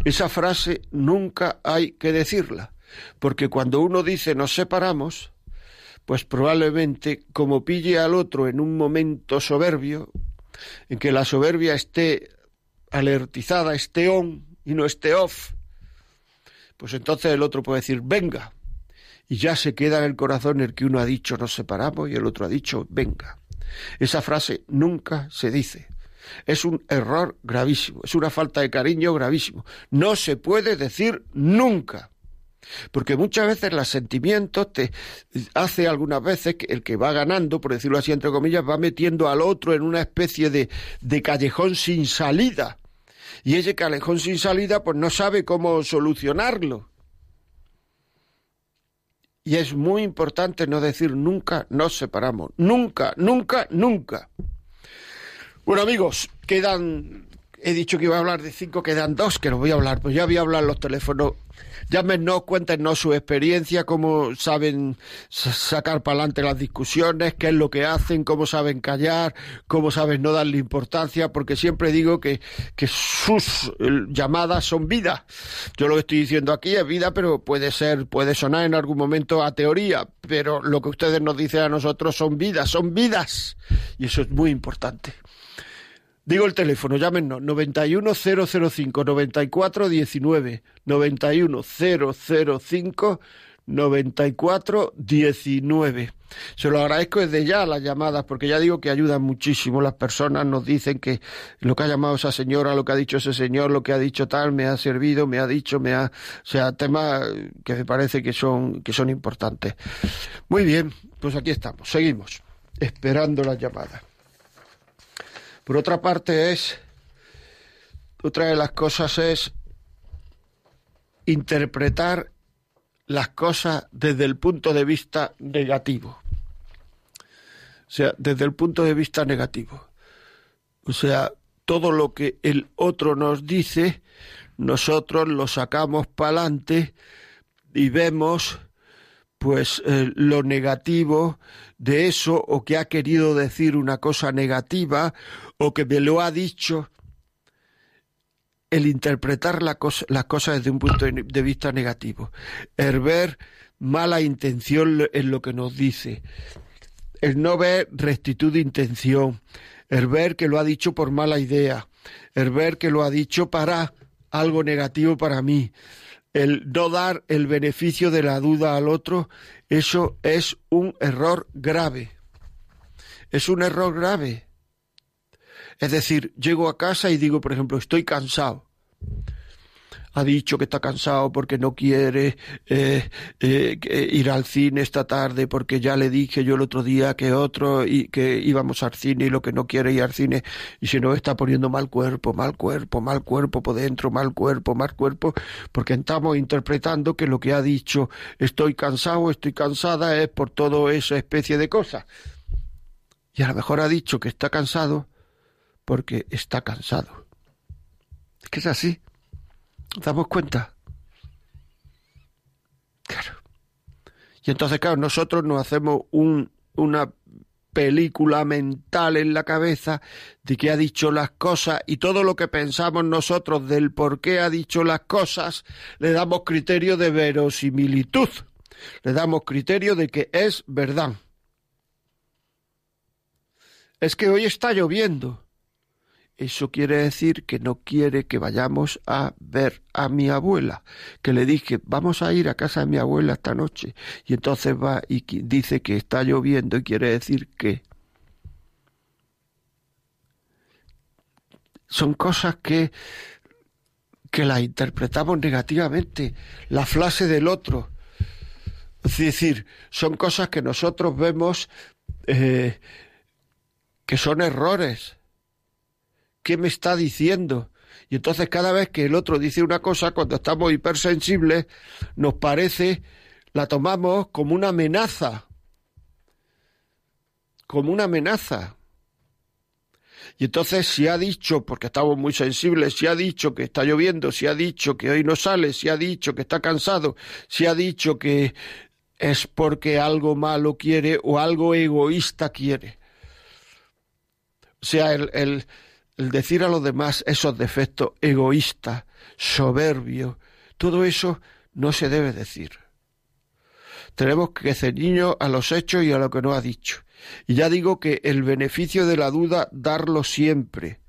Esa frase nunca hay que decirla, porque cuando uno dice nos separamos, pues probablemente como pille al otro en un momento soberbio, en que la soberbia esté alertizada, esté on y no esté off, pues entonces el otro puede decir venga, y ya se queda en el corazón el que uno ha dicho nos separamos y el otro ha dicho venga. Esa frase nunca se dice. Es un error gravísimo, es una falta de cariño gravísimo. No se puede decir nunca. Porque muchas veces los sentimientos te hace algunas veces que el que va ganando, por decirlo así entre comillas, va metiendo al otro en una especie de, callejón sin salida. Y ese callejón sin salida pues no sabe cómo solucionarlo. Y es muy importante no decir nunca nos separamos. Nunca, nunca, nunca. Bueno amigos, quedan, he dicho que iba a hablar de cinco, quedan dos que los voy a hablar, pues ya voy a hablar los teléfonos. Llámenos, cuéntenos su experiencia, cómo saben sacar para adelante las discusiones, qué es lo que hacen, cómo saben callar, cómo saben no darle importancia, porque siempre digo que, que sus eh, llamadas son vida. Yo lo que estoy diciendo aquí es vida, pero puede ser, puede sonar en algún momento a teoría, pero lo que ustedes nos dicen a nosotros son vidas, son vidas. Y eso es muy importante. Digo el teléfono, llámenos 91005 9419 91005 9419. Se lo agradezco desde ya las llamadas, porque ya digo que ayudan muchísimo. Las personas nos dicen que lo que ha llamado esa señora, lo que ha dicho ese señor, lo que ha dicho tal, me ha servido, me ha dicho, me ha. O sea, temas que me parece que son, que son importantes. Muy bien, pues aquí estamos, seguimos, esperando las llamadas. Por otra parte es, otra de las cosas es interpretar las cosas desde el punto de vista negativo. O sea, desde el punto de vista negativo. O sea, todo lo que el otro nos dice, nosotros lo sacamos para adelante y vemos pues eh, lo negativo de eso o que ha querido decir una cosa negativa o que me lo ha dicho el interpretar la cosa, las cosas desde un punto de vista negativo, el ver mala intención en lo que nos dice, el no ver rectitud de intención, el ver que lo ha dicho por mala idea, el ver que lo ha dicho para algo negativo para mí, el no dar el beneficio de la duda al otro, eso es un error grave. Es un error grave. Es decir, llego a casa y digo, por ejemplo, estoy cansado ha dicho que está cansado porque no quiere eh, eh, ir al cine esta tarde porque ya le dije yo el otro día que otro y que íbamos al cine y lo que no quiere ir al cine y si no está poniendo mal cuerpo, mal cuerpo, mal cuerpo por dentro, mal cuerpo, mal cuerpo, porque estamos interpretando que lo que ha dicho estoy cansado, estoy cansada es por toda esa especie de cosas. Y a lo mejor ha dicho que está cansado porque está cansado. Es que es así damos cuenta? Claro. Y entonces, claro, nosotros nos hacemos un, una película mental en la cabeza de que ha dicho las cosas y todo lo que pensamos nosotros del por qué ha dicho las cosas le damos criterio de verosimilitud, le damos criterio de que es verdad. Es que hoy está lloviendo. Eso quiere decir que no quiere que vayamos a ver a mi abuela, que le dije, vamos a ir a casa de mi abuela esta noche, y entonces va y dice que está lloviendo y quiere decir que... Son cosas que, que las interpretamos negativamente, la frase del otro. Es decir, son cosas que nosotros vemos eh, que son errores ¿qué me está diciendo? Y entonces cada vez que el otro dice una cosa, cuando estamos hipersensibles, nos parece, la tomamos como una amenaza, como una amenaza. Y entonces si ha dicho, porque estamos muy sensibles, si ha dicho que está lloviendo, si ha dicho que hoy no sale, si ha dicho que está cansado, si ha dicho que es porque algo malo quiere o algo egoísta quiere. O sea, el, el, el decir a los demás esos defectos egoístas, soberbio, todo eso no se debe decir. Tenemos que niño a los hechos y a lo que no ha dicho. Y ya digo que el beneficio de la duda, darlo siempre.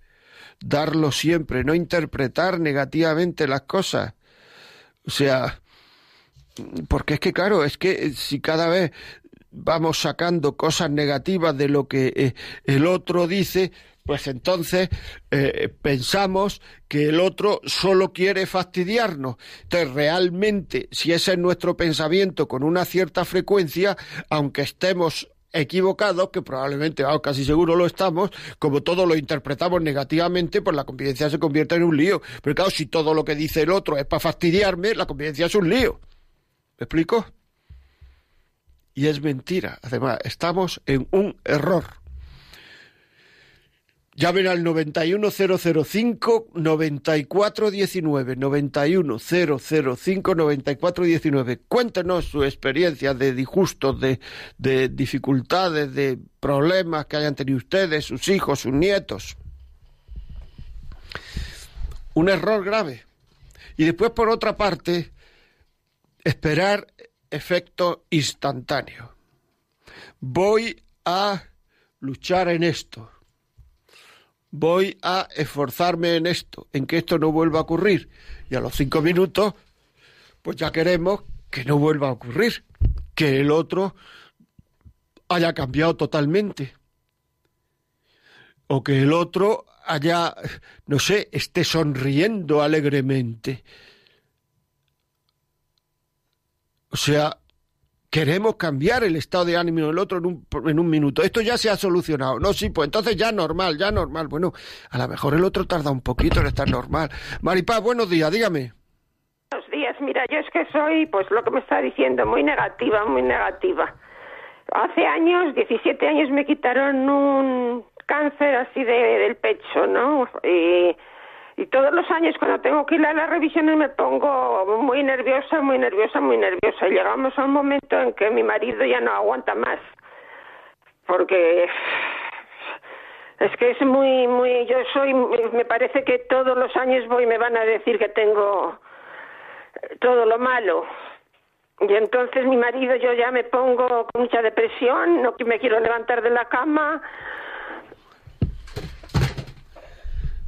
Darlo siempre, no interpretar negativamente las cosas. O sea, porque es que claro, es que si cada vez vamos sacando cosas negativas de lo que eh, el otro dice, pues entonces eh, pensamos que el otro solo quiere fastidiarnos. Entonces, realmente, si ese es nuestro pensamiento con una cierta frecuencia, aunque estemos equivocados, que probablemente, casi seguro lo estamos, como todo lo interpretamos negativamente, pues la convivencia se convierte en un lío. Pero claro, si todo lo que dice el otro es para fastidiarme, la convivencia es un lío. ¿Me explico? Y es mentira. Además, estamos en un error. Llamen al 91005-9419. 91005-9419. Cuéntenos su experiencia de disgustos, de, de dificultades, de problemas que hayan tenido ustedes, sus hijos, sus nietos. Un error grave. Y después, por otra parte, esperar efecto instantáneo. Voy a luchar en esto. Voy a esforzarme en esto, en que esto no vuelva a ocurrir. Y a los cinco minutos, pues ya queremos que no vuelva a ocurrir, que el otro haya cambiado totalmente. O que el otro haya, no sé, esté sonriendo alegremente O sea, queremos cambiar el estado de ánimo del otro en un, en un minuto. Esto ya se ha solucionado. No, sí, pues entonces ya normal, ya normal. Bueno, a lo mejor el otro tarda un poquito en estar normal. Maripaz, buenos días, dígame. Buenos días, mira, yo es que soy, pues lo que me está diciendo, muy negativa, muy negativa. Hace años, 17 años, me quitaron un cáncer así de, del pecho, ¿no? Y y todos los años cuando tengo que ir a las revisiones me pongo muy nerviosa, muy nerviosa, muy nerviosa. Y llegamos a un momento en que mi marido ya no aguanta más. Porque es que es muy, muy, yo soy, me parece que todos los años voy y me van a decir que tengo todo lo malo. Y entonces mi marido yo ya me pongo con mucha depresión, no me quiero levantar de la cama.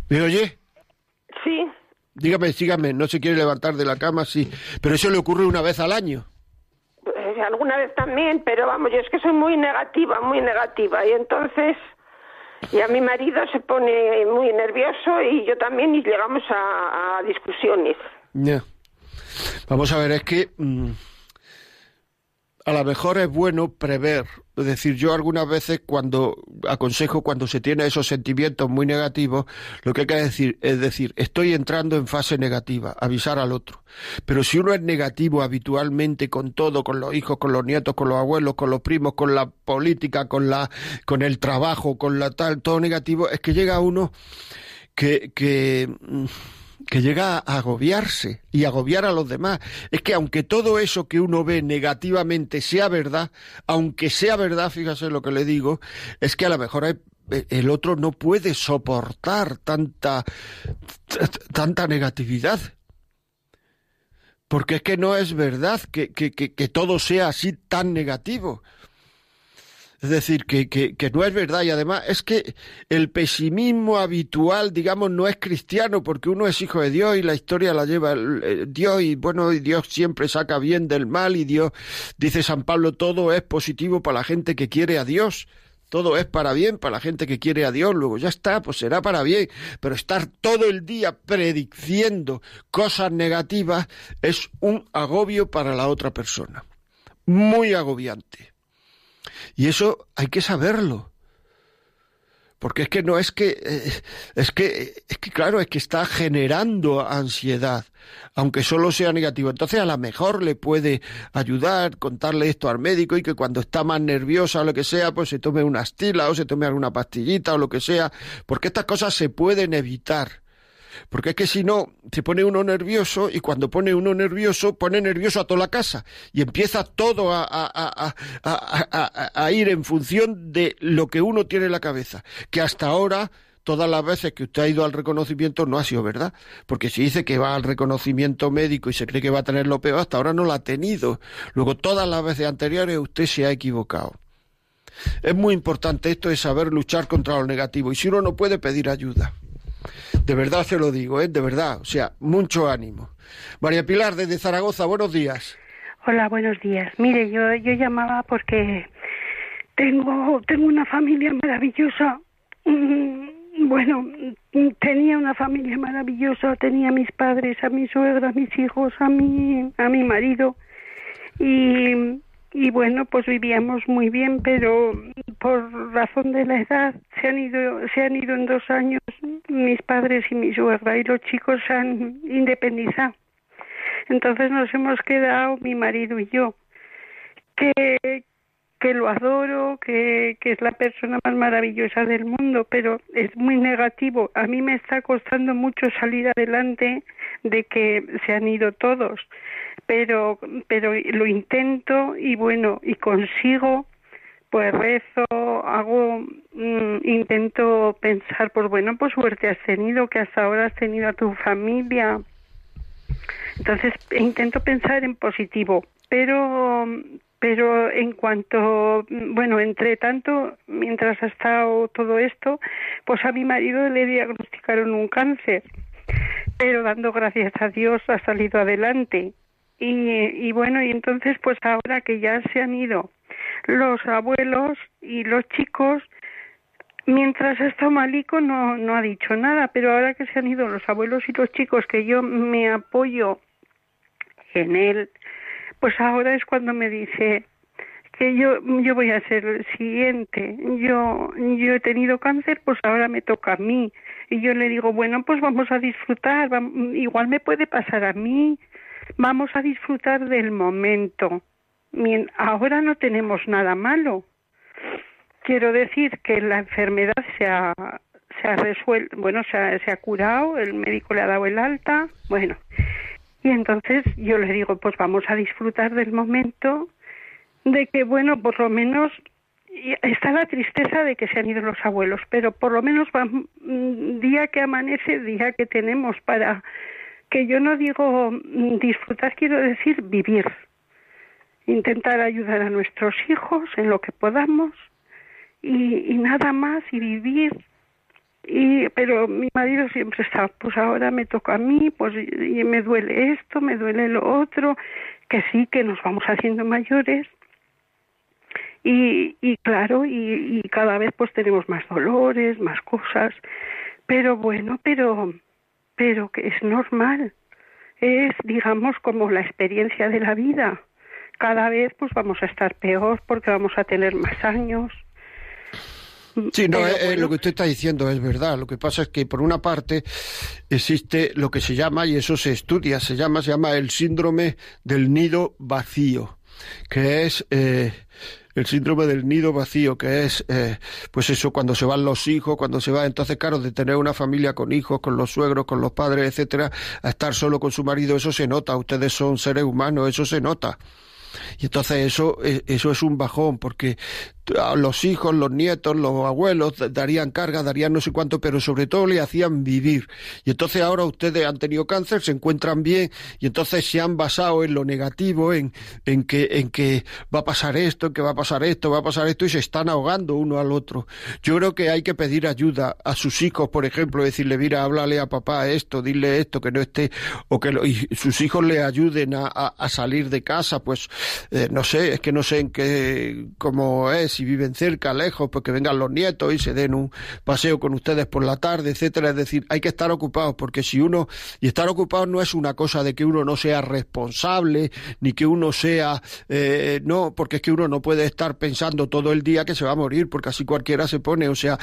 ¿Me oye? Sí. Dígame, sígame, no se quiere levantar de la cama, sí. Pero eso le ocurre una vez al año. Pues, alguna vez también, pero vamos, yo es que soy muy negativa, muy negativa. Y entonces, y a mi marido se pone muy nervioso y yo también, y llegamos a, discusiones. Ya. Vamos a ver, es que. Mm, a lo mejor es bueno prever. Es decir, yo algunas veces cuando aconsejo, cuando se tiene esos sentimientos muy negativos, lo que hay que decir es decir, estoy entrando en fase negativa, avisar al otro. Pero si uno es negativo habitualmente con todo, con los hijos, con los nietos, con los abuelos, con los primos, con la política, con la, con el trabajo, con la tal, todo negativo, es que llega uno que, que mm, que llega a agobiarse y agobiar a los demás. Es que aunque todo eso que uno ve negativamente sea verdad, aunque sea verdad, fíjese lo que le digo, es que a lo mejor eh, el otro no puede soportar tanta, tanta negatividad. Porque es que no es verdad que, que, que todo sea así tan negativo. Es decir, que, que, no es verdad y además es que el pesimismo habitual, digamos, no es cristiano porque uno es hijo de Dios y la historia la lleva eh, Dios y bueno, y Dios siempre saca bien del mal y Dios, dice San Pablo, todo es positivo para la gente que quiere a Dios. Todo es para bien para la gente que quiere a Dios, luego ya está, pues será para bien, pero estar todo el día prediciendo cosas negativas es un agobio para la otra persona. Muy agobiante. Y eso hay que saberlo. porque es que no es que eh, es que es que claro es que está generando ansiedad aunque solo sea negativo entonces a lo mejor le puede ayudar contarle esto al médico y que cuando está más nerviosa o lo que sea pues se tome una astila o se tome alguna pastillita o lo que sea porque estas cosas se pueden evitar porque es que si no, se pone uno nervioso y cuando pone uno nervioso, pone nervioso a toda la casa y empieza todo a, ir en función de lo que uno tiene en la cabeza. Que hasta ahora todas las veces que usted ha ido al reconocimiento no ha sido verdad. Porque si dice que va al reconocimiento médico y se cree que va a tener lo peor, hasta ahora no lo ha tenido. Luego, todas las veces anteriores usted se ha equivocado. Es muy importante esto de saber luchar contra lo negativo. Y si uno no puede pedir ayuda. De verdad se lo digo, ¿eh? de verdad. O sea, mucho ánimo. María Pilar, desde Zaragoza, buenos días. Hola, buenos días. Mire, yo, yo llamaba porque tengo, tengo una familia maravillosa. Mm, bueno, tenía una familia maravillosa, tenía a mis padres, a mi suegra, a mis hijos, a mi, a mi marido. Y y bueno pues vivíamos muy bien pero por razón de la edad se han ido se han ido en dos años mis padres y mi suegra y los chicos se han independizado entonces nos hemos quedado mi marido y yo que que lo adoro, que, que es la persona más maravillosa del mundo, pero es muy negativo. A mí me está costando mucho salir adelante de que se han ido todos. Pero pero lo intento y bueno y consigo pues rezo hago mm, intento pensar pues bueno pues suerte has tenido que hasta ahora has tenido a tu familia. Entonces intento pensar en positivo pero pero en cuanto bueno entre tanto mientras ha estado todo esto pues a mi marido le diagnosticaron un cáncer pero dando gracias a Dios ha salido adelante y, bueno, y entonces pues ahora que ya se han ido los abuelos y los chicos, mientras ha estado malico no, no ha dicho nada, pero ahora que se han ido los abuelos y los chicos, que yo me apoyo en él, pues ahora es cuando me dice que yo yo voy a ser el siguiente. Yo yo he tenido cáncer, pues ahora me toca a mí. Y yo le digo, bueno, pues vamos a disfrutar, igual me puede pasar a mí vamos a disfrutar del momento. Ahora no tenemos nada malo. Quiero decir que la enfermedad se ha, se ha resuelto, bueno, se ha, se ha curado, el médico le ha dado el alta, bueno. Y entonces yo le digo, pues vamos a disfrutar del momento de que, bueno, por lo menos está la tristeza de que se han ido los abuelos, pero por lo menos mm, día que amanece, día que tenemos para que yo no digo mm, disfrutar, quiero decir vivir. Intentar ayudar a nuestros hijos en lo que podamos y, nada más y vivir. Y, pero mi marido siempre está, pues ahora me toca a mí, pues y me duele esto, me duele lo otro, que sí, que nos vamos haciendo mayores. Y, y claro, y, y cada vez pues tenemos más dolores, más cosas, pero bueno, pero pero que es normal. Es, digamos, como la experiencia de la vida. Cada vez pues vamos a estar peor porque vamos a tener más años. Sí, no, eh, eh, lo que usted está diciendo es verdad. Lo que pasa es que por una parte existe lo que se llama y eso se estudia, se llama se llama el síndrome del nido vacío, que es eh, el síndrome del nido vacío, que es, eh, pues eso, cuando se van los hijos, cuando se va, entonces, claro, de tener una familia con hijos, con los suegros, con los padres, etcétera, a estar solo con su marido, eso se nota, ustedes son seres humanos, eso se nota. Y entonces eso, eh, eso es un bajón, porque los hijos, los nietos, los abuelos darían carga, darían no sé cuánto, pero sobre todo le hacían vivir. Y entonces ahora ustedes han tenido cáncer, se encuentran bien y entonces se han basado en lo negativo, en, en, que, en que va a pasar esto, que va a pasar esto, va a pasar esto y se están ahogando uno al otro. Yo creo que hay que pedir ayuda a sus hijos, por ejemplo, decirle, mira, háblale a papá esto, dile esto, que no esté, o que y sus hijos le ayuden a, a, salir de casa, pues eh, no sé, es que no sé en qué, cómo es si viven cerca, lejos, pues que vengan los nietos y se den un paseo con ustedes por la tarde, etcétera. Es decir, hay que estar ocupados, porque si uno, y estar ocupado no es una cosa de que uno no sea responsable, ni que uno sea, eh, no, porque es que uno no puede estar pensando todo el día que se va a morir, porque así cualquiera se pone, o sea,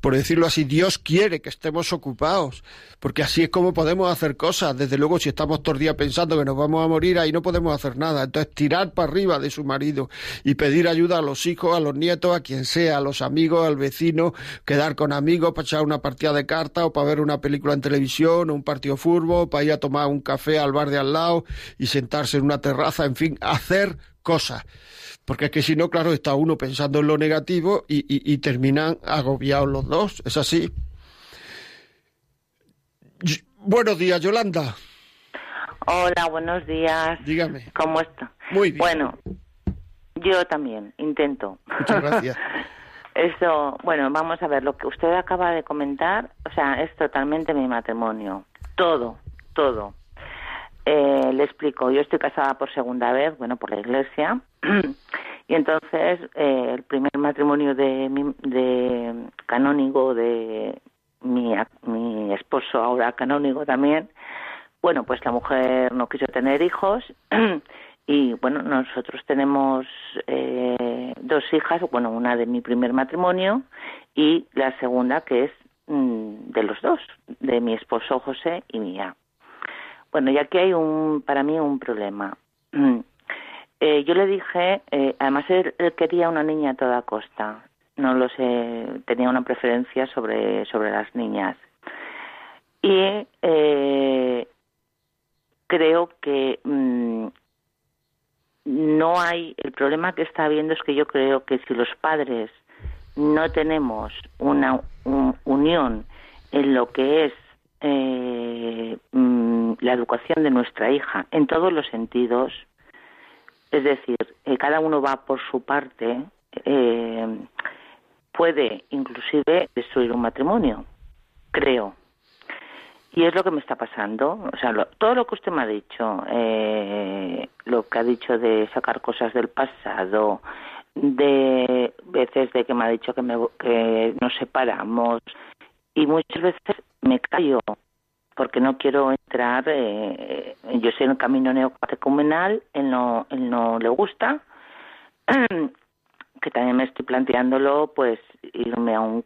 por decirlo así, Dios quiere que estemos ocupados, porque así es como podemos hacer cosas. Desde luego, si estamos todo el día pensando que nos vamos a morir, ahí no podemos hacer nada. Entonces, tirar para arriba de su marido y pedir ayuda a los hijos, a los nietos, a quien sea, a los amigos, al vecino, quedar con amigos para echar una partida de cartas o para ver una película en televisión o un partido fútbol, para ir a tomar un café al bar de al lado y sentarse en una terraza, en fin, hacer cosas. Porque es que si no, claro, está uno pensando en lo negativo y, y terminan agobiados los dos. Es así. Buenos días, Yolanda. Hola, buenos días. Dígame. ¿Cómo está? Muy bien. Bueno, yo también intento. Muchas gracias. Eso, bueno, vamos a ver, lo que usted acaba de comentar, o sea, es totalmente mi matrimonio. Todo, todo. Eh, le explico, yo estoy casada por segunda vez, bueno, por la iglesia, y entonces eh, el primer matrimonio de, mi, de canónigo de mi, mi esposo, ahora canónigo también, bueno, pues la mujer no quiso tener hijos y bueno, nosotros tenemos eh, dos hijas, bueno, una de mi primer matrimonio y la segunda que es mm, de los dos, de mi esposo José y mía. Bueno, y aquí hay un, para mí un problema. Eh, yo le dije, eh, además él, quería una niña a toda costa, no lo sé, tenía una preferencia sobre, sobre las niñas. Y eh, creo que mm, no hay, el problema que está habiendo es que yo creo que si los padres no tenemos una unión en lo que es eh, mm, la educación de nuestra hija en todos los sentidos, es decir, eh, cada uno va por su parte, eh, puede inclusive destruir un matrimonio, creo. Y es lo que me está pasando. O sea, todo lo que usted me ha dicho, eh, lo que ha dicho de sacar cosas del pasado, de veces de que me ha dicho que, me, que nos separamos, y muchas veces me callo porque no quiero entrar, eh, yo soy en el camino neocatecumenal, él no, él no le gusta, que también me estoy planteándolo, pues irme a un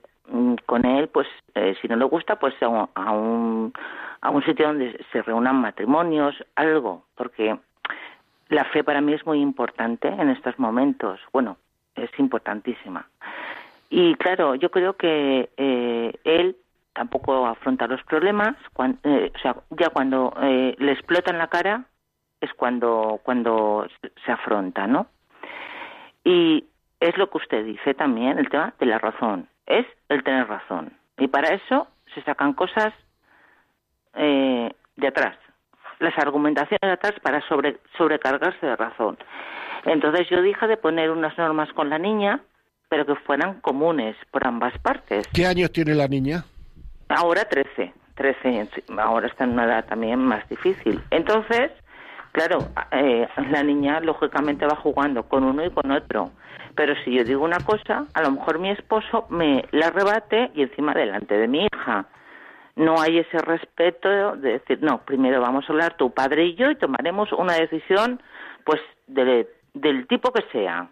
con él, pues eh, si no le gusta, pues a un, a un sitio donde se reúnan matrimonios, algo, porque la fe para mí es muy importante en estos momentos. Bueno, es importantísima. Y claro, yo creo que eh, él tampoco afronta los problemas, eh, o sea, ya cuando le explota en la cara es cuando, cuando se afronta, ¿no? Y es lo que usted dice también, el tema de la razón es el tener razón. Y para eso se sacan cosas eh, de atrás, las argumentaciones de atrás para sobre, sobrecargarse de razón. Entonces yo dije de poner unas normas con la niña, pero que fueran comunes por ambas partes. ¿Qué años tiene la niña? Ahora 13, 13, ahora está en una edad también más difícil. Entonces, claro, eh, la niña lógicamente va jugando con uno y con otro. Pero si yo digo una cosa, a lo mejor mi esposo me la rebate y encima delante de mi hija. No hay ese respeto de decir, no, primero vamos a hablar tu padre y yo y tomaremos una decisión pues del tipo que sea.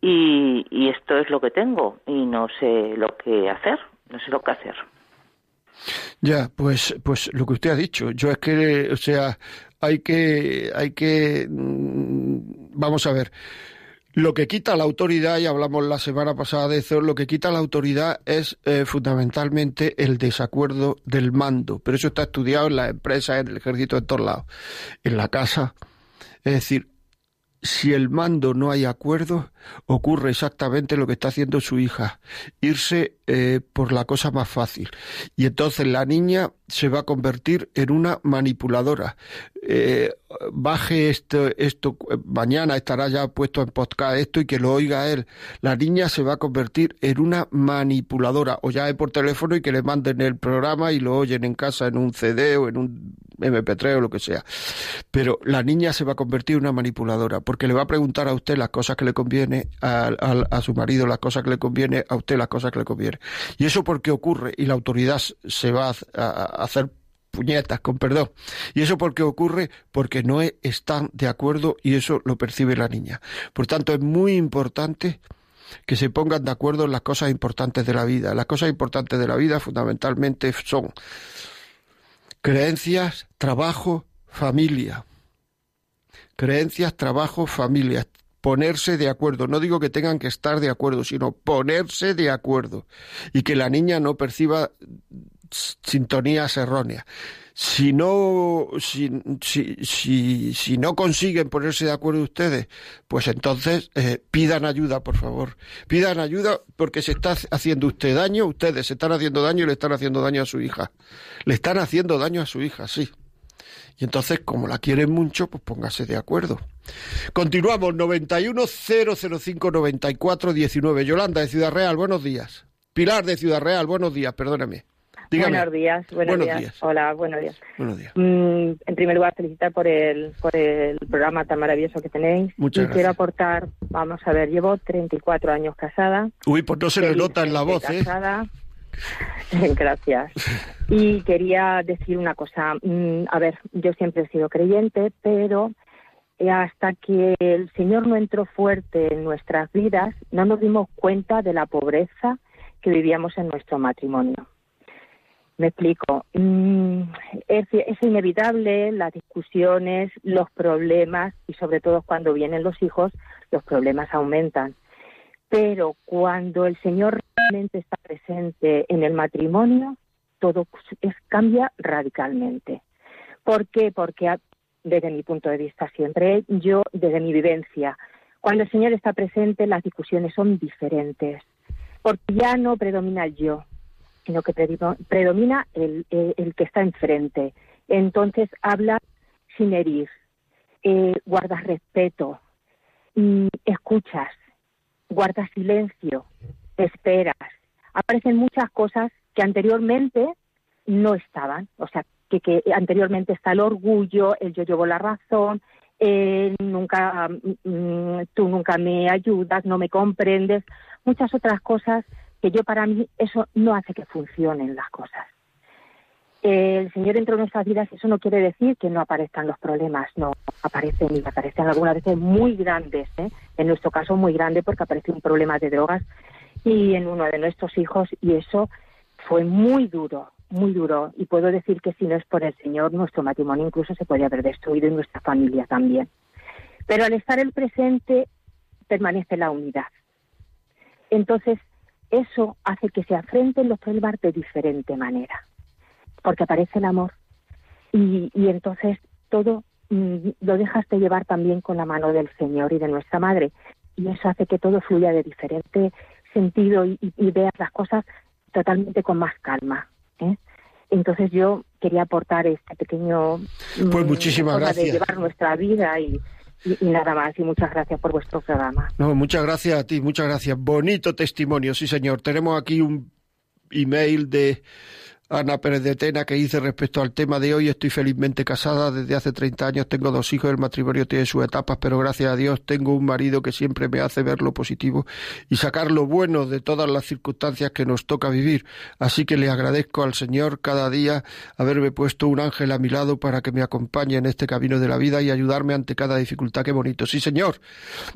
Y, y esto es lo que tengo y no sé lo que hacer, no sé lo que hacer. Ya, pues, pues lo que usted ha dicho. Yo es que, o sea, hay que, hay que, mm, vamos a ver. Lo que quita la autoridad, y hablamos la semana pasada de eso, lo que quita la autoridad es eh, fundamentalmente el desacuerdo del mando. Pero eso está estudiado en las empresas, en el ejército, en todos lados. En la casa. Es decir, si el mando no hay acuerdo, ocurre exactamente lo que está haciendo su hija, irse eh, por la cosa más fácil. Y entonces la niña se va a convertir en una manipuladora. Eh, baje esto, esto, mañana estará ya puesto en podcast esto y que lo oiga él. La niña se va a convertir en una manipuladora, o ya es por teléfono y que le manden el programa y lo oyen en casa en un CD o en un MP3 o lo que sea. Pero la niña se va a convertir en una manipuladora, porque le va a preguntar a usted las cosas que le convienen a, a, su marido, las cosas que le conviene, a usted las cosas que le conviene. Y eso porque ocurre y la autoridad se va a, hacer puñetas, con perdón. Y eso porque ocurre porque no están de acuerdo y eso lo percibe la niña. Por tanto, es muy importante que se pongan de acuerdo en las cosas importantes de la vida. Las cosas importantes de la vida fundamentalmente son creencias, trabajo, familia. Creencias, trabajo, familia. Ponerse de acuerdo. No digo que tengan que estar de acuerdo, sino ponerse de acuerdo. Y que la niña no perciba sintonías erróneas. Si no, si, si, si, no consiguen ponerse de acuerdo ustedes, pues entonces eh, pidan ayuda, por favor. Pidan ayuda porque se está haciendo usted daño, ustedes se están haciendo daño y le están haciendo daño a su hija. Le están haciendo daño a su hija, sí. Y entonces, como la quieren mucho, pues póngase de acuerdo. Continuamos, 910059419. Yolanda de Ciudad Real, buenos días. Pilar de Ciudad Real, buenos días, perdóname. Buenos días, buenos, días. Hola, buenos días. Buenos días. Mm, en primer lugar, felicitar por el, por el programa tan maravilloso que tenéis. Muchas y quiero aportar, vamos a ver, llevo 34 años casada. Uy, pues no se le nota en la voz, ¿eh? Gracias. Y quería decir una cosa. Mm, a ver, yo siempre he sido creyente, pero hasta que el Señor no entró fuerte en nuestras vidas, no nos dimos cuenta de la pobreza que vivíamos en nuestro matrimonio. Me explico. Mm, es, inevitable las discusiones, los problemas y sobre todo cuando vienen los hijos, los problemas aumentan. Pero cuando el Señor realmente está presente en el matrimonio, todo es, cambia radicalmente. ¿Por qué? Porque desde mi punto de vista siempre, yo desde mi vivencia, cuando el Señor está presente las discusiones son diferentes, porque ya no predomina el yo, sino que predomina el, que está enfrente. Entonces habla sin herir, eh, guardas respeto, mm, escuchas, guardas silencio, esperas. Aparecen muchas cosas que anteriormente no estaban. O sea, que, que anteriormente está el orgullo, el yo llevo la razón, nunca, mm, mm, tú nunca me ayudas, no me comprendes, muchas otras cosas que yo para mí eso no hace que funcionen las cosas. El Señor entró en nuestras vidas, eso no quiere decir que no aparezcan los problemas, no, aparecen y aparecen algunas veces muy grandes, ¿eh? en nuestro caso muy grande porque apareció un problema de drogas y en uno de nuestros hijos y eso fue muy duro, muy duro y puedo decir que si no es por el Señor nuestro matrimonio incluso se podría haber destruido y nuestra familia también. Pero al estar el presente permanece la unidad. Entonces, eso hace que se afrenten los problemas de diferente manera, porque aparece el amor y, entonces todo mm, lo dejas de llevar también con la mano del Señor y de nuestra Madre y eso hace que todo fluya de diferente sentido y, veas las cosas totalmente con más calma. ¿eh? Entonces yo quería aportar este pequeño pues mm, muchísimas gracias. de llevar nuestra vida y, y, nada más, y muchas gracias por vuestro programa. No, muchas gracias a ti, muchas gracias. Bonito testimonio, sí señor. Tenemos aquí un email de Ana Pérez de Tena, que dice respecto al tema de hoy, estoy felizmente casada desde hace 30 años, tengo dos hijos, el matrimonio tiene sus etapas, pero gracias a Dios tengo un marido que siempre me hace ver lo positivo y sacar lo bueno de todas las circunstancias que nos toca vivir. Así que le agradezco al Señor cada día haberme puesto un ángel a mi lado para que me acompañe en este camino de la vida y ayudarme ante cada dificultad. Qué bonito. Sí, Señor.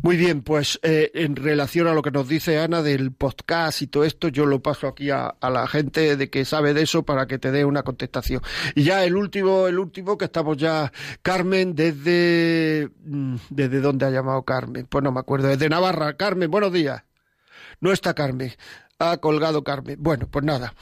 Muy bien, pues eh, en relación a lo que nos dice Ana del podcast y todo esto, yo lo paso aquí a, a la gente de que sabe de eso para que te dé una contestación. Y ya el último, el último que estamos ya, Carmen, desde, mm, ¿desde dónde ha llamado Carmen? Pues no me acuerdo, desde Navarra. Carmen, buenos días. No está Carmen ha colgado Carmen. Bueno, pues nada.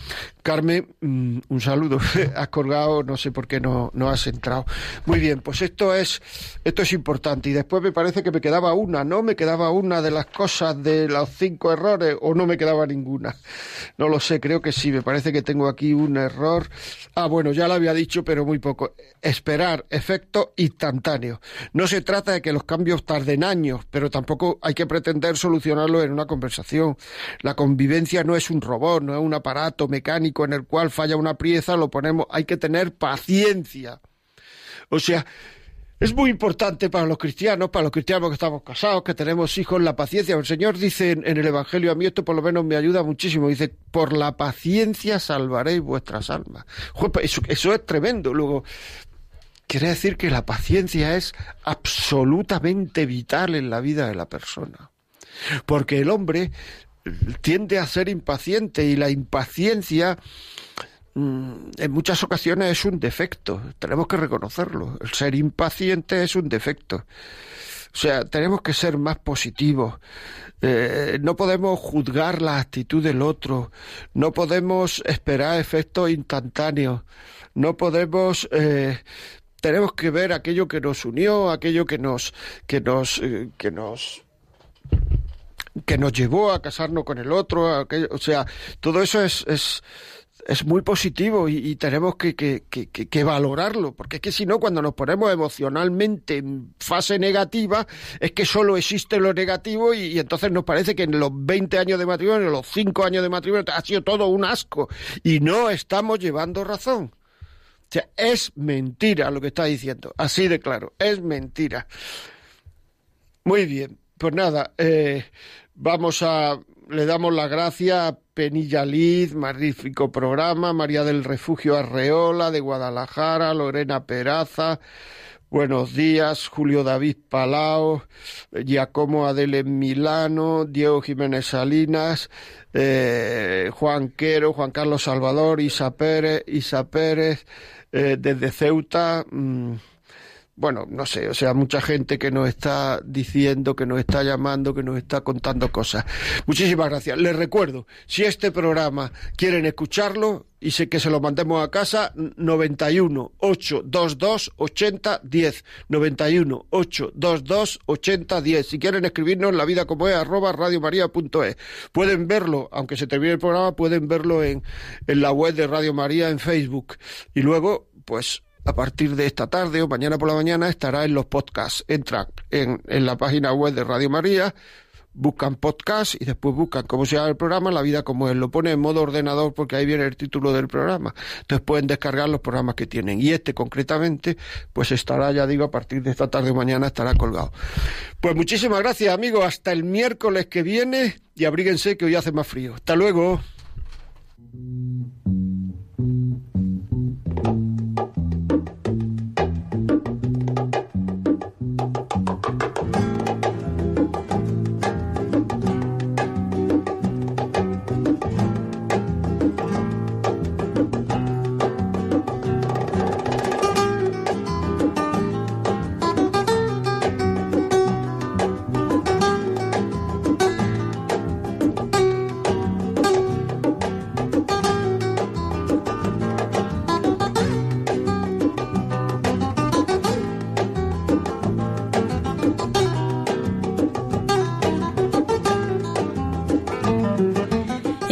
Carmen, mm, un saludo. has colgado, no sé por qué no, no has entrado. Muy bien, pues esto es, esto es importante. Y después me parece que me quedaba una, ¿no? Me quedaba una de las cosas de los cinco errores o no me quedaba ninguna. No lo sé, creo que sí. Me parece que tengo aquí un error. Ah, bueno, ya lo había dicho, pero muy poco. Esperar efecto instantáneo. No se trata de que los cambios tarden años, pero tampoco hay que pretender solucionarlo en una conversación. La convivencia no es un robot, no es un aparato mecánico en el cual falla una pieza, lo ponemos, hay que tener paciencia. O sea, Es muy importante para los cristianos, para los cristianos que estamos casados, que tenemos hijos, la paciencia. El Señor dice en, el Evangelio, a mí esto por lo menos me ayuda muchísimo, dice, por la paciencia salvaréis vuestras almas. Eso, eso es tremendo. Luego, quiere decir que la paciencia es absolutamente vital en la vida de la persona. Porque el hombre tiende a ser impaciente y la impaciencia Mm, en muchas ocasiones es un defecto, tenemos que reconocerlo. El ser impaciente es un defecto. O sea, tenemos que ser más positivos. Eh, no podemos juzgar la actitud del otro. No podemos esperar efectos instantáneos. No podemos. Eh, tenemos que ver aquello que nos unió, aquello que nos, que nos, eh, que nos que nos llevó a casarnos con el otro, aquello, o sea, todo eso es, es es muy positivo y, tenemos que, que, que, valorarlo, porque es que si no, cuando nos ponemos emocionalmente en fase negativa, es que solo existe lo negativo y, entonces nos parece que en los 20 años de matrimonio, los 5 años de matrimonio, ha sido todo un asco y no estamos llevando razón. O sea, es mentira lo que está diciendo, así de claro, es mentira. Muy bien, pues nada, eh, vamos a, le damos la gracia a Penilla Liz, magnífico programa, María del Refugio Arreola de Guadalajara, Lorena Peraza, buenos días, Julio David Palao, Giacomo Adele Milano, Diego Jiménez Salinas, eh, Juan Quero, Juan Carlos Salvador, Isa Pérez, Isa Pérez, eh, desde Ceuta. Mm, bueno, no sé, o sea, mucha gente que nos está diciendo, que nos está llamando, que nos está contando cosas. Muchísimas gracias. Les recuerdo, si este programa quieren escucharlo y sé que se lo mandemos a casa, 91 822 80 10. 91 822 80 10. Si quieren escribirnos la vida como es, arroba radiomaria.es. Pueden verlo, aunque se termine el programa, pueden verlo en, en la web de Radio María en Facebook. Y luego, pues a partir de esta tarde o mañana por la mañana estará en los podcasts. Entran en, en la página web de Radio María, buscan podcast y después buscan cómo se llama el programa, La vida como es. Lo pone en modo ordenador porque ahí viene el título del programa. Entonces pueden descargar los programas que tienen. Y este concretamente, pues estará, ya digo, a partir de esta tarde o mañana estará colgado. Pues muchísimas gracias, amigos. Hasta el miércoles que viene y abríguense que hoy hace más frío. Hasta luego.